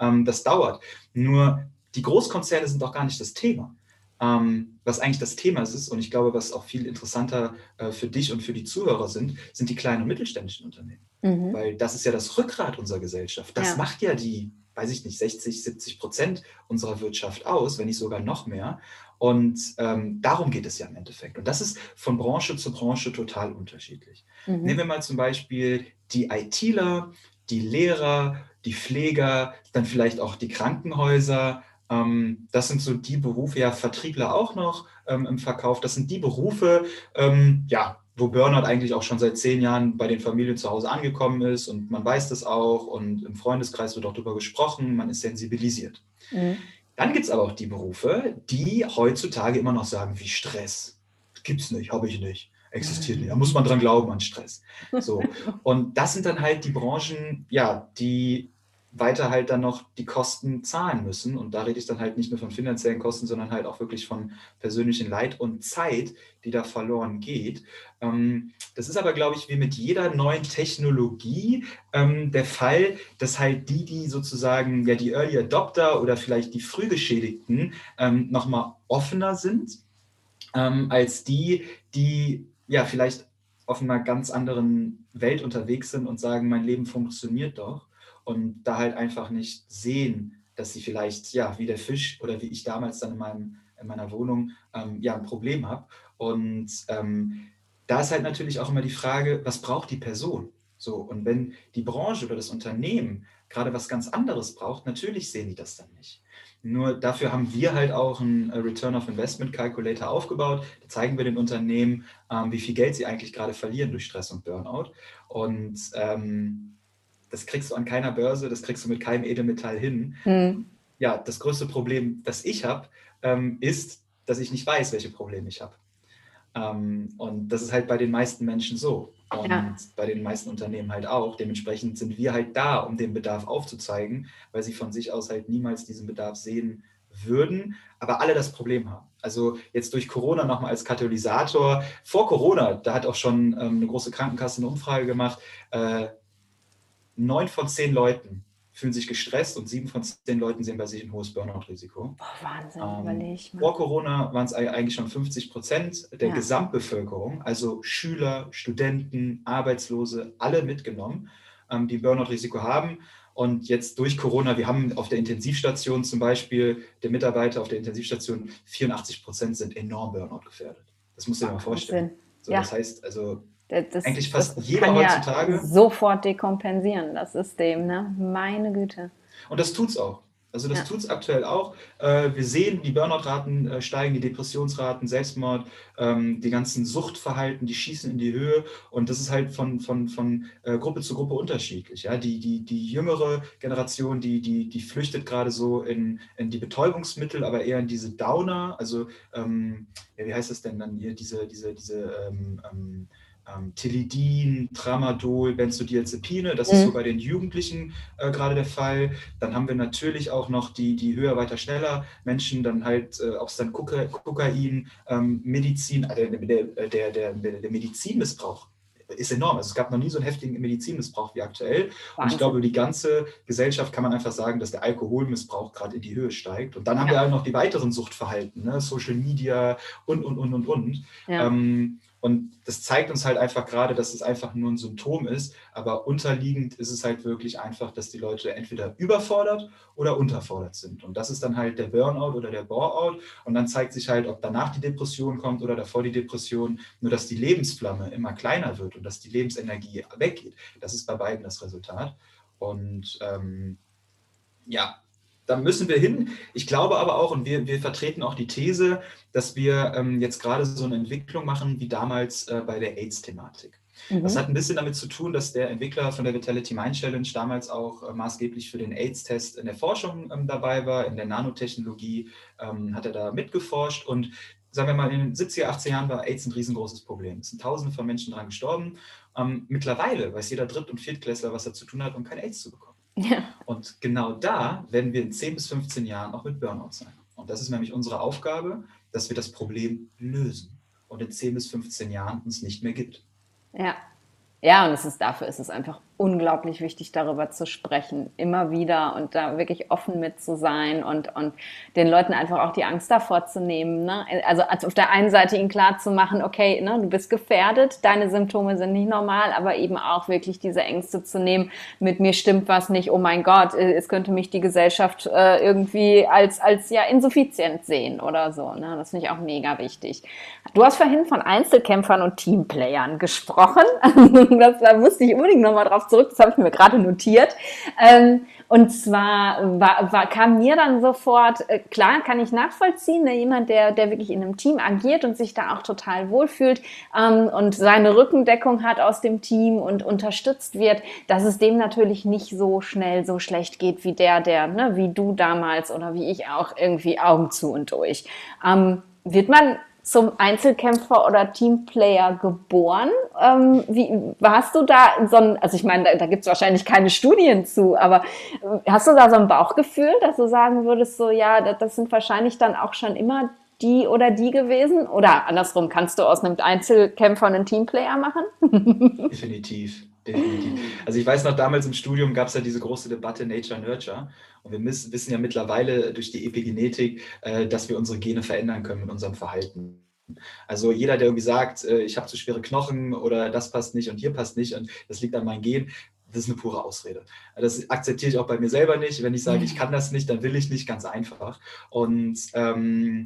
Ähm, das dauert. Nur die Großkonzerne sind doch gar nicht das Thema. Ähm, was eigentlich das Thema ist, und ich glaube, was auch viel interessanter äh, für dich und für die Zuhörer sind, sind die kleinen und mittelständischen Unternehmen. Mhm. Weil das ist ja das Rückgrat unserer Gesellschaft. Das ja. macht ja die weiß ich nicht, 60, 70 Prozent unserer Wirtschaft aus, wenn nicht sogar noch mehr. Und ähm, darum geht es ja im Endeffekt. Und das ist von Branche zu Branche total unterschiedlich. Mhm. Nehmen wir mal zum Beispiel die ITler, die Lehrer, die Pfleger, dann vielleicht auch die Krankenhäuser. Ähm, das sind so die Berufe, ja, Vertriebler auch noch ähm, im Verkauf. Das sind die Berufe, ähm, ja, wo Burnout eigentlich auch schon seit zehn Jahren bei den Familien zu Hause angekommen ist und man weiß das auch und im Freundeskreis wird auch darüber gesprochen, man ist sensibilisiert. Mhm. Dann gibt es aber auch die Berufe, die heutzutage immer noch sagen, wie Stress. Gibt es nicht, habe ich nicht, existiert nicht. Da muss man dran glauben an Stress. So. Und das sind dann halt die Branchen, ja, die weiter halt dann noch die Kosten zahlen müssen. Und da rede ich dann halt nicht nur von finanziellen Kosten, sondern halt auch wirklich von persönlichen Leid und Zeit, die da verloren geht. Ähm, das ist aber, glaube ich, wie mit jeder neuen Technologie ähm, der Fall, dass halt die, die sozusagen ja die Early Adopter oder vielleicht die Frühgeschädigten ähm, nochmal offener sind, als die, die ja vielleicht auf einer ganz anderen Welt unterwegs sind und sagen, mein Leben funktioniert doch und da halt einfach nicht sehen, dass sie vielleicht, ja, wie der Fisch oder wie ich damals dann in, meinem, in meiner Wohnung, ähm, ja, ein Problem habe. Und ähm, da ist halt natürlich auch immer die Frage, was braucht die Person? So, und wenn die Branche oder das Unternehmen gerade was ganz anderes braucht, natürlich sehen die das dann nicht. Nur dafür haben wir halt auch einen Return of Investment Calculator aufgebaut. Da zeigen wir den Unternehmen, ähm, wie viel Geld sie eigentlich gerade verlieren durch Stress und Burnout. Und ähm, das kriegst du an keiner Börse, das kriegst du mit keinem Edelmetall hin. Mhm. Ja, das größte Problem, das ich habe, ähm, ist, dass ich nicht weiß, welche Probleme ich habe. Ähm, und das ist halt bei den meisten Menschen so. Und ja. bei den meisten Unternehmen halt auch. Dementsprechend sind wir halt da, um den Bedarf aufzuzeigen, weil sie von sich aus halt niemals diesen Bedarf sehen würden, aber alle das Problem haben. Also jetzt durch Corona nochmal als Katalysator. Vor Corona, da hat auch schon ähm, eine große Krankenkasse eine Umfrage gemacht. Äh, neun von zehn Leuten fühlen sich gestresst und sieben von zehn Leuten sehen bei sich ein hohes Burnout-Risiko. Wahnsinn, ähm, überleg mal. Vor Corona waren es eigentlich schon 50 Prozent der ja. Gesamtbevölkerung, also Schüler, Studenten, Arbeitslose, alle mitgenommen, ähm, die Burnout-Risiko haben. Und jetzt durch Corona, wir haben auf der Intensivstation zum Beispiel, der Mitarbeiter auf der Intensivstation, 84 Prozent sind enorm Burnout gefährdet. Das muss ich dir mal vorstellen. So, ja. Das heißt, also das, Eigentlich fast das jeder heutzutage. Ja sofort dekompensieren, das System, ne? Meine Güte. Und das tut es auch. Also das ja. tut es aktuell auch. Äh, wir sehen, die Burnout-Raten äh, steigen, die Depressionsraten, Selbstmord, ähm, die ganzen Suchtverhalten, die schießen in die Höhe. Und das ist halt von, von, von äh, Gruppe zu Gruppe unterschiedlich. Ja? Die, die, die jüngere Generation, die, die, die flüchtet gerade so in, in die Betäubungsmittel, aber eher in diese Downer. Also, ähm, ja, wie heißt das denn dann hier, diese, diese, diese ähm, ähm ähm, Tilidin, Tramadol, Benzodiazepine. Das mhm. ist so bei den Jugendlichen äh, gerade der Fall. Dann haben wir natürlich auch noch die, die höher, weiter, schneller Menschen, dann halt äh, auch dann Kokain, ähm, Medizin, äh, der, der, der, der Medizinmissbrauch ist enorm. Also es gab noch nie so einen heftigen Medizinmissbrauch wie aktuell. Und ich glaube, die ganze Gesellschaft kann man einfach sagen, dass der Alkoholmissbrauch gerade in die Höhe steigt. Und dann haben ja. wir halt noch die weiteren Suchtverhalten, ne? Social Media und, und, und, und, und. Ja. Ähm, und das zeigt uns halt einfach gerade, dass es einfach nur ein Symptom ist, aber unterliegend ist es halt wirklich einfach, dass die Leute entweder überfordert oder unterfordert sind. Und das ist dann halt der Burnout oder der Boreout. Und dann zeigt sich halt, ob danach die Depression kommt oder davor die Depression, nur dass die Lebensflamme immer kleiner wird und dass die Lebensenergie weggeht. Das ist bei beiden das Resultat. Und ähm, ja, da müssen wir hin. Ich glaube aber auch, und wir, wir vertreten auch die These, dass wir ähm, jetzt gerade so eine Entwicklung machen wie damals äh, bei der AIDS-Thematik. Mhm. Das hat ein bisschen damit zu tun, dass der Entwickler von der Vitality Mind Challenge damals auch äh, maßgeblich für den AIDS-Test in der Forschung ähm, dabei war, in der Nanotechnologie ähm, hat er da mitgeforscht und sagen wir mal, in den 70er, 80er Jahren war AIDS ein riesengroßes Problem. Es sind tausende von Menschen daran gestorben. Ähm, mittlerweile weiß jeder Dritt- und Viertklässler, was er zu tun hat, um kein AIDS zu bekommen. Ja. Und genau da werden wir in 10 bis 15 Jahren auch mit Burnout sein. Und das ist nämlich unsere Aufgabe, dass wir das Problem lösen und in 10 bis 15 Jahren uns nicht mehr gibt. Ja. Ja, und es ist dafür ist es einfach unglaublich wichtig, darüber zu sprechen, immer wieder und da wirklich offen mit zu sein und, und den Leuten einfach auch die Angst davor zu nehmen. Ne? Also, also auf der einen Seite ihnen klar zu machen, okay, ne, du bist gefährdet, deine Symptome sind nicht normal, aber eben auch wirklich diese Ängste zu nehmen, mit mir stimmt was nicht, oh mein Gott, äh, es könnte mich die Gesellschaft äh, irgendwie als, als ja insuffizient sehen oder so. Ne? Das finde ich auch mega wichtig. Du hast vorhin von Einzelkämpfern und Teamplayern gesprochen. das, da musste ich unbedingt nochmal drauf zurück, das habe ich mir gerade notiert. Ähm, und zwar war, war, kam mir dann sofort, äh, klar, kann ich nachvollziehen, ne, jemand, der, der wirklich in einem Team agiert und sich da auch total wohlfühlt ähm, und seine Rückendeckung hat aus dem Team und unterstützt wird, dass es dem natürlich nicht so schnell so schlecht geht wie der, der, ne, wie du damals oder wie ich auch irgendwie Augen zu und durch. Ähm, wird man zum Einzelkämpfer oder Teamplayer geboren. Ähm, wie, warst du da so ein, also ich meine, da, da gibt es wahrscheinlich keine Studien zu, aber äh, hast du da so ein Bauchgefühl, dass du sagen würdest, so ja, das, das sind wahrscheinlich dann auch schon immer die oder die gewesen? Oder andersrum, kannst du aus einem Einzelkämpfer einen Teamplayer machen? Definitiv. Definitiv. Also ich weiß noch, damals im Studium gab es ja diese große Debatte Nature Nurture. Und wir wissen ja mittlerweile durch die Epigenetik, äh, dass wir unsere Gene verändern können mit unserem Verhalten. Also jeder, der irgendwie sagt, äh, ich habe zu schwere Knochen oder das passt nicht und hier passt nicht und das liegt an meinem Gen, das ist eine pure Ausrede. Das akzeptiere ich auch bei mir selber nicht. Wenn ich sage, ich kann das nicht, dann will ich nicht, ganz einfach. Und ähm,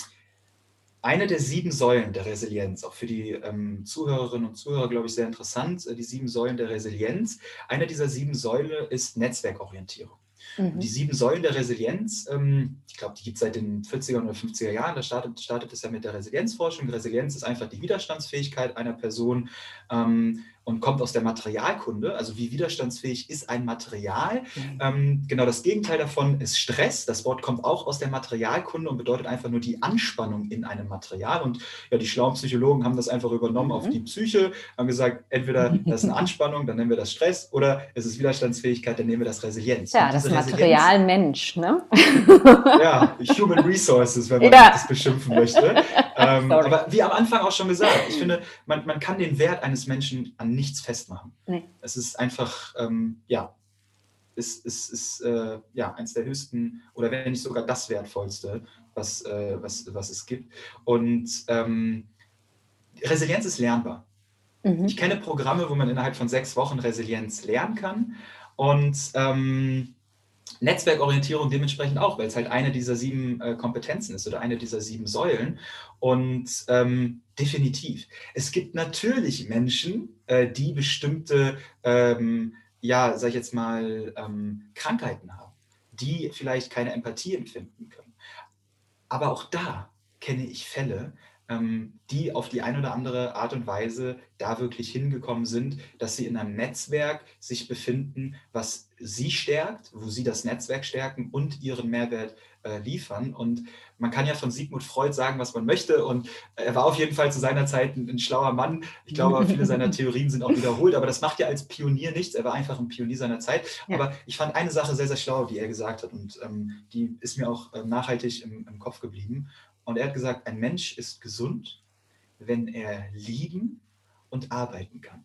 eine der sieben Säulen der Resilienz, auch für die ähm, Zuhörerinnen und Zuhörer, glaube ich, sehr interessant, äh, die sieben Säulen der Resilienz. Eine dieser sieben Säulen ist Netzwerkorientierung. Mhm. Die sieben Säulen der Resilienz, ähm, ich glaube, die gibt es seit den 40er oder 50er Jahren. Da startet, startet es ja mit der Resilienzforschung. Resilienz ist einfach die Widerstandsfähigkeit einer Person. Ähm, und kommt aus der Materialkunde. Also wie widerstandsfähig ist ein Material? Mhm. Ähm, genau das Gegenteil davon ist Stress. Das Wort kommt auch aus der Materialkunde und bedeutet einfach nur die Anspannung in einem Material. Und ja, die schlauen Psychologen haben das einfach übernommen mhm. auf die Psyche, haben gesagt, entweder das ist eine Anspannung, dann nennen wir das Stress, oder es ist Widerstandsfähigkeit, dann nehmen wir das Resilienz. Ja, das Material Mensch, ne? Ja, Human Resources, wenn man ja. das beschimpfen möchte. Ähm, aber wie am Anfang auch schon gesagt, ich finde, man, man kann den Wert eines Menschen an nichts festmachen. Nee. Es ist einfach, ähm, ja, ist, ist, ist äh, ja, eines der höchsten oder wenn nicht sogar das wertvollste, was, äh, was, was es gibt. Und ähm, Resilienz ist lernbar. Mhm. Ich kenne Programme, wo man innerhalb von sechs Wochen Resilienz lernen kann. Und ähm, Netzwerkorientierung dementsprechend auch, weil es halt eine dieser sieben äh, Kompetenzen ist oder eine dieser sieben Säulen. Und ähm, definitiv. Es gibt natürlich Menschen, äh, die bestimmte, ähm, ja, sag ich jetzt mal, ähm, Krankheiten haben, die vielleicht keine Empathie empfinden können. Aber auch da kenne ich Fälle, ähm, die auf die eine oder andere Art und Weise da wirklich hingekommen sind, dass sie in einem Netzwerk sich befinden, was sie stärkt, wo sie das Netzwerk stärken und ihren Mehrwert äh, liefern. Und man kann ja von Sigmund Freud sagen, was man möchte. Und er war auf jeden Fall zu seiner Zeit ein, ein schlauer Mann. Ich glaube, viele seiner Theorien sind auch wiederholt, aber das macht ja als Pionier nichts. Er war einfach ein Pionier seiner Zeit. Ja. Aber ich fand eine Sache sehr, sehr schlau, die er gesagt hat. Und ähm, die ist mir auch äh, nachhaltig im, im Kopf geblieben. Und er hat gesagt, ein Mensch ist gesund, wenn er lieben und arbeiten kann.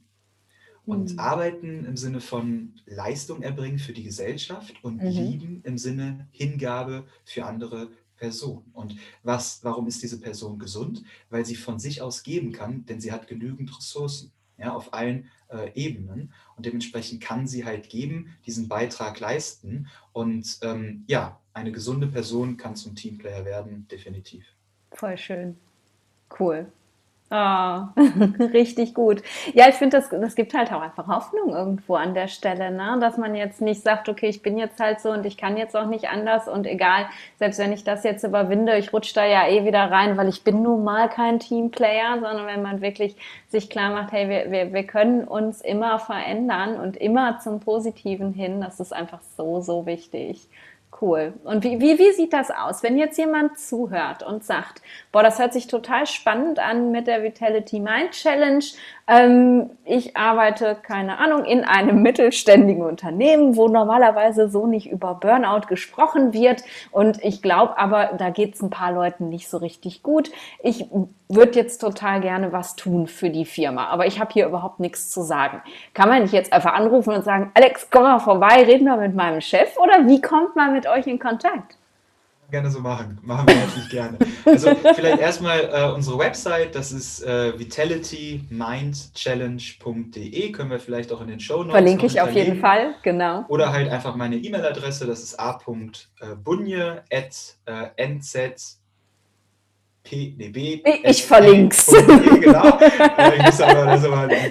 Und mhm. arbeiten im Sinne von Leistung erbringen für die Gesellschaft und mhm. lieben im Sinne Hingabe für andere Personen. Und was, warum ist diese Person gesund? Weil sie von sich aus geben kann, denn sie hat genügend Ressourcen ja, auf allen äh, Ebenen. Und dementsprechend kann sie halt geben, diesen Beitrag leisten. Und ähm, ja, eine gesunde Person kann zum Teamplayer werden, definitiv. Voll schön. Cool. Oh, richtig gut. Ja, ich finde, das, das gibt halt auch einfach Hoffnung irgendwo an der Stelle, ne? dass man jetzt nicht sagt, okay, ich bin jetzt halt so und ich kann jetzt auch nicht anders und egal, selbst wenn ich das jetzt überwinde, ich rutsche da ja eh wieder rein, weil ich bin nun mal kein Teamplayer, sondern wenn man wirklich sich klar macht, hey, wir, wir, wir können uns immer verändern und immer zum Positiven hin, das ist einfach so, so wichtig. Cool. Und wie, wie, wie sieht das aus, wenn jetzt jemand zuhört und sagt, boah, das hört sich total spannend an mit der Vitality Mind Challenge. Ähm, ich arbeite, keine Ahnung, in einem mittelständigen Unternehmen, wo normalerweise so nicht über Burnout gesprochen wird. Und ich glaube aber, da geht es ein paar Leuten nicht so richtig gut. Ich würde jetzt total gerne was tun für die Firma, aber ich habe hier überhaupt nichts zu sagen. Kann man nicht jetzt einfach anrufen und sagen, Alex, komm mal vorbei, reden wir mit meinem Chef oder wie kommt man mit euch in Kontakt? Gerne so machen. Machen wir natürlich gerne. Also vielleicht erstmal äh, unsere Website, das ist äh, vitalitymindchallenge.de, können wir vielleicht auch in den Show Notes Verlinke ich auf jeden Fall, genau. Oder halt einfach meine E-Mail-Adresse, das ist a.bunje at äh, nz P, nee, B, ich verlinke es. Genau.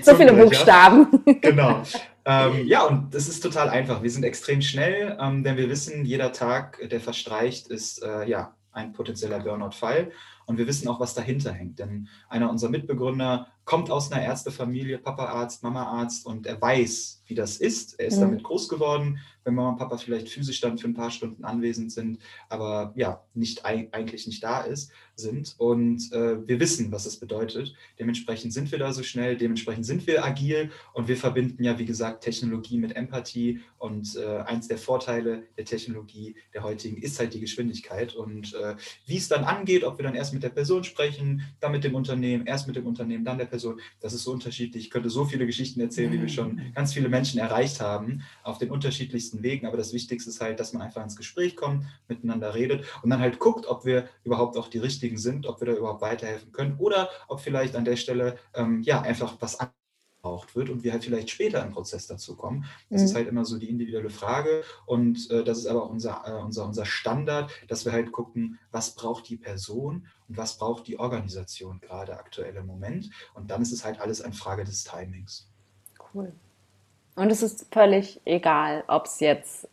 so viele Buchstaben. Genau. Ähm, ja, und das ist total einfach. Wir sind extrem schnell, ähm, denn wir wissen, jeder Tag, der verstreicht, ist äh, ja ein potenzieller Burnout-Fall. Und wir wissen auch, was dahinter hängt. Denn einer unserer Mitbegründer kommt aus einer Ärztefamilie, Papa-Arzt, Mama-Arzt, und er weiß, wie das ist. Er ist mhm. damit groß geworden, wenn Mama und Papa vielleicht physisch dann für ein paar Stunden anwesend sind, aber ja, nicht eigentlich nicht da ist, sind. Und äh, wir wissen, was es bedeutet. Dementsprechend sind wir da so schnell, dementsprechend sind wir agil und wir verbinden ja, wie gesagt, Technologie mit Empathie. Und äh, eins der Vorteile der Technologie der heutigen ist halt die Geschwindigkeit. Und äh, wie es dann angeht, ob wir dann erst mit der Person sprechen, dann mit dem Unternehmen, erst mit dem Unternehmen, dann der Person, das ist so unterschiedlich. Ich könnte so viele Geschichten erzählen, wie wir schon mhm. ganz viele Menschen erreicht haben auf den unterschiedlichsten unterschiedlichsten Wegen, aber das Wichtigste ist halt, dass man einfach ins Gespräch kommt, miteinander redet und dann halt guckt, ob wir überhaupt auch die Richtigen sind, ob wir da überhaupt weiterhelfen können oder ob vielleicht an der Stelle ähm, ja einfach was braucht wird und wir halt vielleicht später im Prozess dazu kommen. Das mhm. ist halt immer so die individuelle Frage und äh, das ist aber auch unser, äh, unser, unser Standard, dass wir halt gucken, was braucht die Person und was braucht die Organisation gerade aktuell im Moment und dann ist es halt alles eine Frage des Timings. Cool. Und es ist völlig egal, ob es jetzt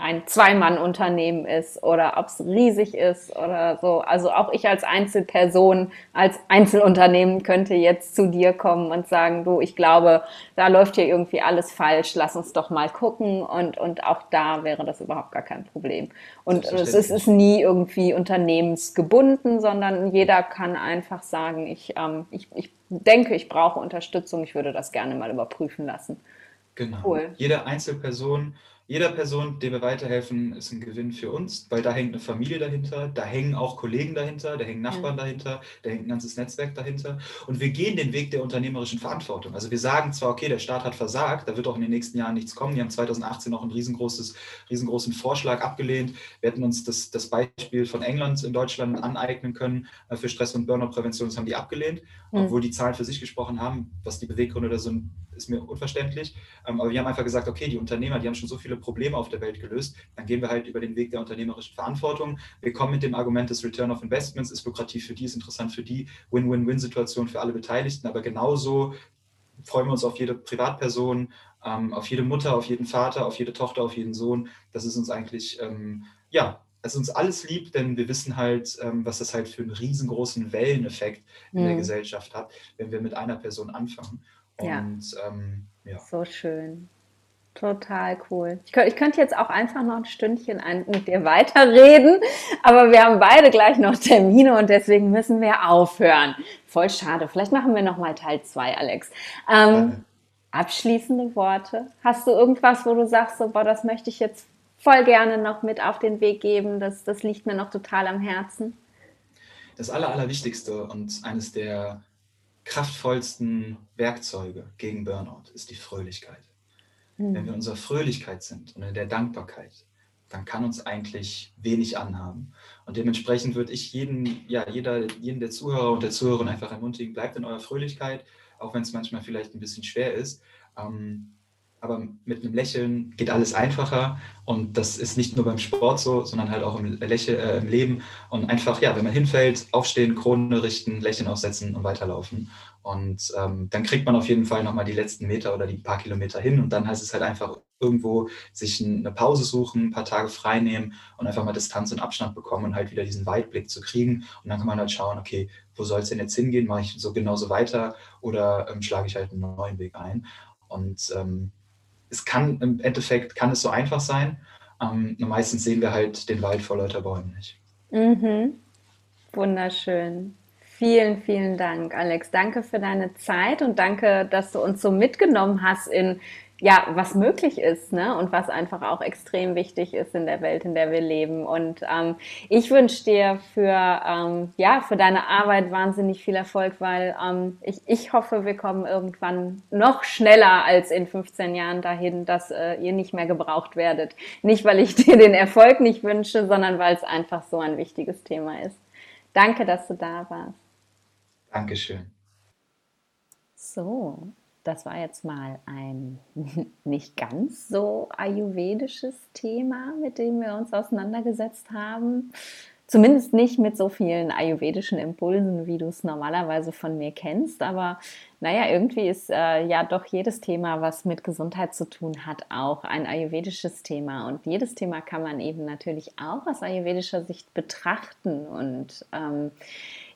ein Zwei-Mann-Unternehmen ist oder ob es riesig ist oder so. Also auch ich als Einzelperson, als Einzelunternehmen könnte jetzt zu dir kommen und sagen, du, ich glaube, da läuft hier irgendwie alles falsch, lass uns doch mal gucken. Und, und auch da wäre das überhaupt gar kein Problem. Und es ist, ist, nie irgendwie unternehmensgebunden, sondern jeder kann einfach sagen, ich, ähm, ich, ich denke, ich brauche Unterstützung, ich würde das gerne mal überprüfen lassen. Genau. Cool. Jede Einzelperson jeder Person, der wir weiterhelfen, ist ein Gewinn für uns, weil da hängt eine Familie dahinter, da hängen auch Kollegen dahinter, da hängen Nachbarn ja. dahinter, da hängt ein ganzes Netzwerk dahinter. Und wir gehen den Weg der unternehmerischen Verantwortung. Also wir sagen zwar, okay, der Staat hat versagt, da wird auch in den nächsten Jahren nichts kommen. Die haben 2018 noch einen riesengroßen Vorschlag abgelehnt. Wir hätten uns das, das Beispiel von England in Deutschland aneignen können äh, für Stress- und Burnout-Prävention. Das haben die abgelehnt, mhm. obwohl die Zahlen für sich gesprochen haben. Was die Beweggründe da sind, ist mir unverständlich. Ähm, aber wir haben einfach gesagt, okay, die Unternehmer, die haben schon so viele Probleme auf der Welt gelöst, dann gehen wir halt über den Weg der unternehmerischen Verantwortung. Wir kommen mit dem Argument des Return of Investments, ist lukrativ für die, ist interessant für die, Win-Win-Win-Situation für alle Beteiligten, aber genauso freuen wir uns auf jede Privatperson, ähm, auf jede Mutter, auf jeden Vater, auf jede Tochter, auf jeden Sohn. Das ist uns eigentlich, ähm, ja, es ist uns alles lieb, denn wir wissen halt, ähm, was das halt für einen riesengroßen Welleneffekt in mhm. der Gesellschaft hat, wenn wir mit einer Person anfangen. Und, ja. Ähm, ja. So schön. Total cool. Ich, ich, könnte jetzt auch einfach noch ein Stündchen mit dir weiterreden, aber wir haben beide gleich noch Termine und deswegen müssen wir aufhören. Voll schade. Vielleicht machen wir noch mal Teil 2, Alex. Ähm, abschließende Worte. Hast du irgendwas, wo du sagst, so, boah, das möchte ich jetzt voll gerne noch mit auf den Weg geben. Das, das liegt mir noch total am Herzen. Das Aller, Allerwichtigste und eines der kraftvollsten Werkzeuge gegen Burnout ist die Fröhlichkeit. Mhm. Wenn wir in unserer Fröhlichkeit sind und in der Dankbarkeit, dann kann uns eigentlich wenig anhaben. Und dementsprechend würde ich jeden, ja, jeder, jeden der Zuhörer und der Zuhörerin einfach ermutigen, bleibt in eurer Fröhlichkeit, auch wenn es manchmal vielleicht ein bisschen schwer ist. Ähm, aber mit einem Lächeln geht alles einfacher. Und das ist nicht nur beim Sport so, sondern halt auch im, Lächeln, äh, im Leben. Und einfach, ja, wenn man hinfällt, aufstehen, Krone richten, Lächeln aufsetzen und weiterlaufen. Und ähm, dann kriegt man auf jeden Fall nochmal die letzten Meter oder die paar Kilometer hin. Und dann heißt es halt einfach irgendwo sich eine Pause suchen, ein paar Tage frei nehmen und einfach mal Distanz und Abstand bekommen und halt wieder diesen Weitblick zu kriegen. Und dann kann man halt schauen, okay, wo soll es denn jetzt hingehen, mache ich so genauso weiter oder ähm, schlage ich halt einen neuen Weg ein? Und ähm, es kann im Endeffekt, kann es so einfach sein. Ähm, meistens sehen wir halt den Wald vor lauter Bäumen nicht. Mhm. Wunderschön. Vielen, vielen Dank, Alex. Danke für deine Zeit und danke, dass du uns so mitgenommen hast in ja, was möglich ist, ne? Und was einfach auch extrem wichtig ist in der Welt, in der wir leben. Und ähm, ich wünsche dir für ähm, ja für deine Arbeit wahnsinnig viel Erfolg, weil ähm, ich, ich hoffe, wir kommen irgendwann noch schneller als in 15 Jahren dahin, dass äh, ihr nicht mehr gebraucht werdet. Nicht, weil ich dir den Erfolg nicht wünsche, sondern weil es einfach so ein wichtiges Thema ist. Danke, dass du da warst. Dankeschön. So, das war jetzt mal ein nicht ganz so ayurvedisches Thema, mit dem wir uns auseinandergesetzt haben. Zumindest nicht mit so vielen ayurvedischen Impulsen, wie du es normalerweise von mir kennst. Aber naja, irgendwie ist äh, ja doch jedes Thema, was mit Gesundheit zu tun hat, auch ein ayurvedisches Thema. Und jedes Thema kann man eben natürlich auch aus ayurvedischer Sicht betrachten. Und ähm,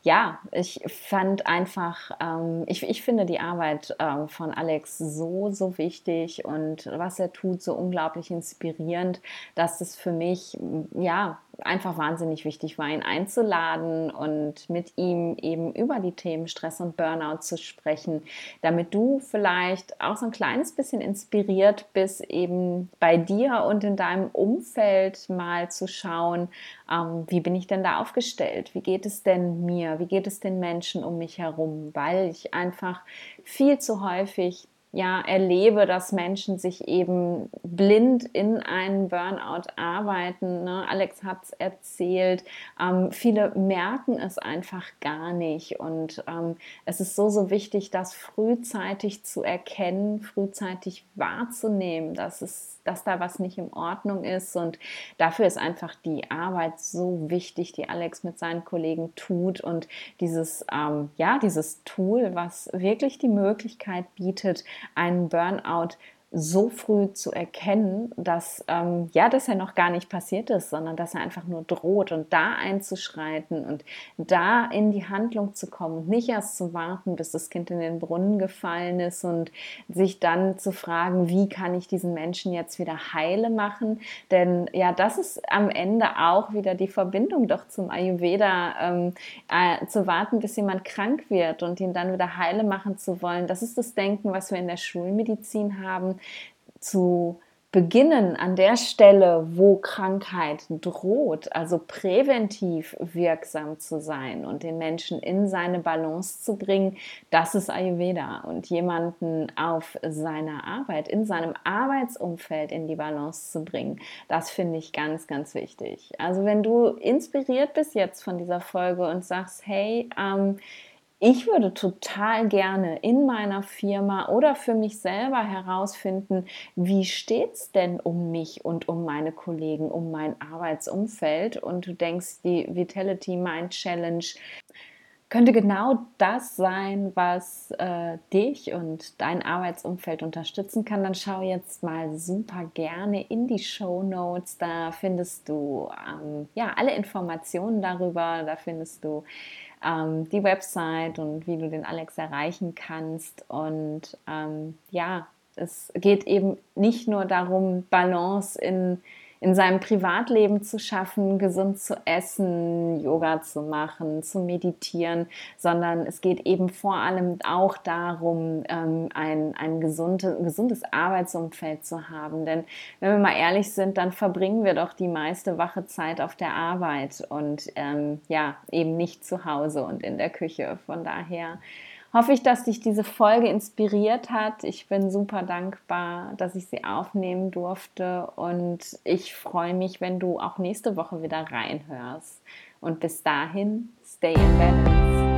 ja, ich fand einfach, ähm, ich, ich finde die Arbeit ähm, von Alex so, so wichtig und was er tut, so unglaublich inspirierend, dass es für mich, ja, einfach wahnsinnig wichtig war, ihn einzuladen und mit ihm eben über die Themen Stress und Burnout zu sprechen, damit du vielleicht auch so ein kleines bisschen inspiriert bist, eben bei dir und in deinem Umfeld mal zu schauen, ähm, wie bin ich denn da aufgestellt? Wie geht es denn mir? Wie geht es den Menschen um mich herum? Weil ich einfach viel zu häufig ja, erlebe, dass Menschen sich eben blind in einen Burnout arbeiten. Ne? Alex hat es erzählt. Ähm, viele merken es einfach gar nicht. Und ähm, es ist so, so wichtig, das frühzeitig zu erkennen, frühzeitig wahrzunehmen, dass es dass da was nicht in Ordnung ist. Und dafür ist einfach die Arbeit so wichtig, die Alex mit seinen Kollegen tut. Und dieses, ähm, ja, dieses Tool, was wirklich die Möglichkeit bietet, einen Burnout so früh zu erkennen, dass ähm, ja, dass er noch gar nicht passiert ist, sondern dass er einfach nur droht und da einzuschreiten und da in die Handlung zu kommen und nicht erst zu warten, bis das Kind in den Brunnen gefallen ist und sich dann zu fragen, wie kann ich diesen Menschen jetzt wieder heile machen? Denn ja, das ist am Ende auch wieder die Verbindung doch zum Ayurveda, ähm, äh, zu warten, bis jemand krank wird und ihn dann wieder heile machen zu wollen. Das ist das Denken, was wir in der Schulmedizin haben zu beginnen an der Stelle, wo Krankheit droht, also präventiv wirksam zu sein und den Menschen in seine Balance zu bringen, das ist Ayurveda. Und jemanden auf seiner Arbeit, in seinem Arbeitsumfeld in die Balance zu bringen, das finde ich ganz, ganz wichtig. Also wenn du inspiriert bist jetzt von dieser Folge und sagst, hey, ähm, ich würde total gerne in meiner Firma oder für mich selber herausfinden, wie steht es denn um mich und um meine Kollegen, um mein Arbeitsumfeld. Und du denkst, die Vitality Mind Challenge könnte genau das sein, was äh, dich und dein Arbeitsumfeld unterstützen kann, dann schau jetzt mal super gerne in die Show Notes. Da findest du ähm, ja alle Informationen darüber. Da findest du ähm, die Website und wie du den Alex erreichen kannst. Und ähm, ja, es geht eben nicht nur darum, Balance in in seinem Privatleben zu schaffen, gesund zu essen, Yoga zu machen, zu meditieren, sondern es geht eben vor allem auch darum, ähm, ein, ein gesunde, gesundes Arbeitsumfeld zu haben. Denn wenn wir mal ehrlich sind, dann verbringen wir doch die meiste wache Zeit auf der Arbeit und ähm, ja, eben nicht zu Hause und in der Küche. Von daher hoffe ich, dass dich diese Folge inspiriert hat. Ich bin super dankbar, dass ich sie aufnehmen durfte und ich freue mich, wenn du auch nächste Woche wieder reinhörst. Und bis dahin, stay in balance.